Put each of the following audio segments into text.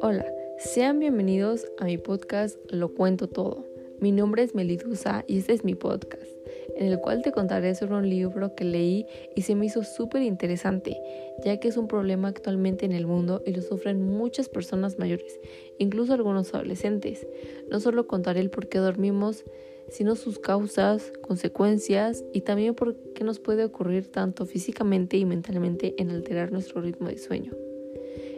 Hola, sean bienvenidos a mi podcast Lo Cuento Todo. Mi nombre es Melidusa y este es mi podcast, en el cual te contaré sobre un libro que leí y se me hizo súper interesante, ya que es un problema actualmente en el mundo y lo sufren muchas personas mayores, incluso algunos adolescentes. No solo contaré el por qué dormimos, sino sus causas, consecuencias y también por qué nos puede ocurrir tanto físicamente y mentalmente en alterar nuestro ritmo de sueño.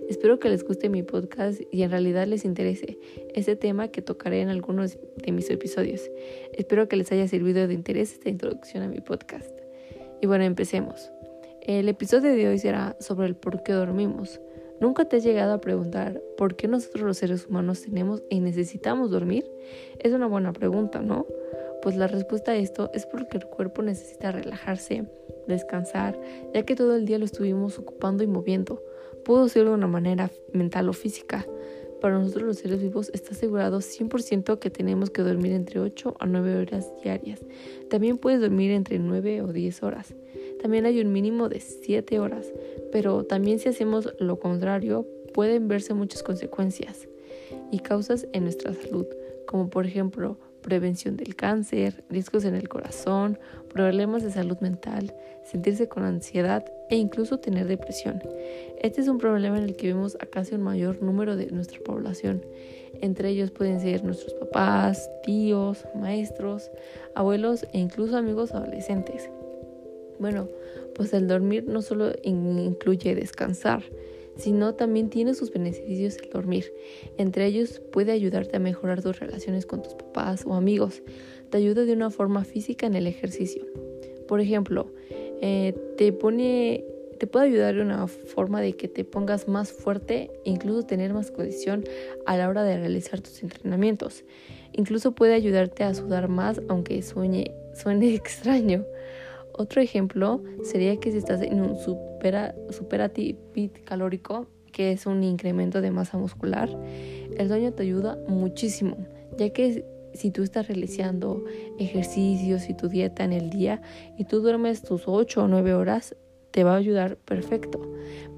Espero que les guste mi podcast y en realidad les interese este tema que tocaré en algunos de mis episodios. Espero que les haya servido de interés esta introducción a mi podcast. Y bueno, empecemos. El episodio de hoy será sobre el por qué dormimos. ¿Nunca te has llegado a preguntar por qué nosotros los seres humanos tenemos y necesitamos dormir? Es una buena pregunta, ¿no? Pues la respuesta a esto es porque el cuerpo necesita relajarse, descansar, ya que todo el día lo estuvimos ocupando y moviendo pudo ser de una manera mental o física. Para nosotros los seres vivos está asegurado 100% que tenemos que dormir entre 8 a 9 horas diarias. También puedes dormir entre 9 o 10 horas. También hay un mínimo de 7 horas, pero también si hacemos lo contrario pueden verse muchas consecuencias y causas en nuestra salud, como por ejemplo prevención del cáncer, riesgos en el corazón, problemas de salud mental, sentirse con ansiedad e incluso tener depresión. Este es un problema en el que vemos a casi un mayor número de nuestra población. Entre ellos pueden ser nuestros papás, tíos, maestros, abuelos e incluso amigos adolescentes. Bueno, pues el dormir no solo incluye descansar, sino también tiene sus beneficios el dormir. Entre ellos puede ayudarte a mejorar tus relaciones con tus papás o amigos. Te ayuda de una forma física en el ejercicio. Por ejemplo, eh, te pone te puede ayudar de una forma de que te pongas más fuerte e incluso tener más condición a la hora de realizar tus entrenamientos. Incluso puede ayudarte a sudar más aunque suene, suene extraño. Otro ejemplo sería que si estás en un supera, calórico, que es un incremento de masa muscular, el sueño te ayuda muchísimo, ya que si tú estás realizando ejercicios y tu dieta en el día y tú duermes tus 8 o 9 horas, te va a ayudar perfecto.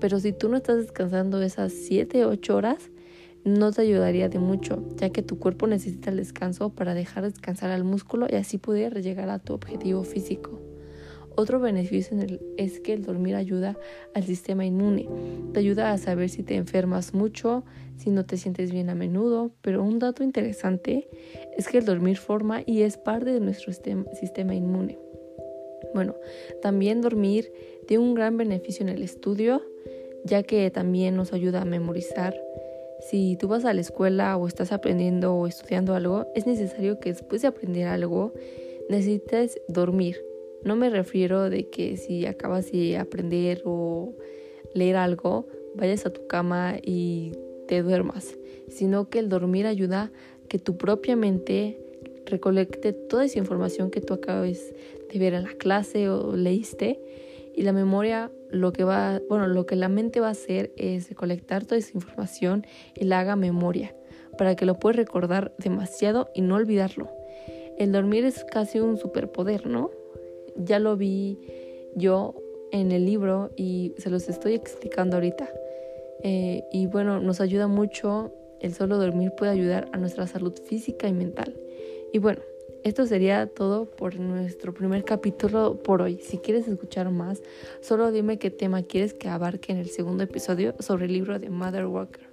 Pero si tú no estás descansando esas 7 o 8 horas, no te ayudaría de mucho, ya que tu cuerpo necesita el descanso para dejar descansar al músculo y así poder llegar a tu objetivo físico. Otro beneficio es que el dormir ayuda al sistema inmune. Te ayuda a saber si te enfermas mucho, si no te sientes bien a menudo, pero un dato interesante es que el dormir forma y es parte de nuestro sistema inmune. Bueno, también dormir tiene un gran beneficio en el estudio, ya que también nos ayuda a memorizar. Si tú vas a la escuela o estás aprendiendo o estudiando algo, es necesario que después de aprender algo necesites dormir no me refiero de que si acabas de aprender o leer algo, vayas a tu cama y te duermas, sino que el dormir ayuda que tu propia mente recolecte toda esa información que tú acabas de ver en la clase o leíste y la memoria lo que va, bueno, lo que la mente va a hacer es recolectar toda esa información y la haga memoria para que lo puedas recordar demasiado y no olvidarlo. El dormir es casi un superpoder, ¿no? Ya lo vi yo en el libro y se los estoy explicando ahorita. Eh, y bueno, nos ayuda mucho, el solo dormir puede ayudar a nuestra salud física y mental. Y bueno, esto sería todo por nuestro primer capítulo por hoy. Si quieres escuchar más, solo dime qué tema quieres que abarque en el segundo episodio sobre el libro de Mother Walker.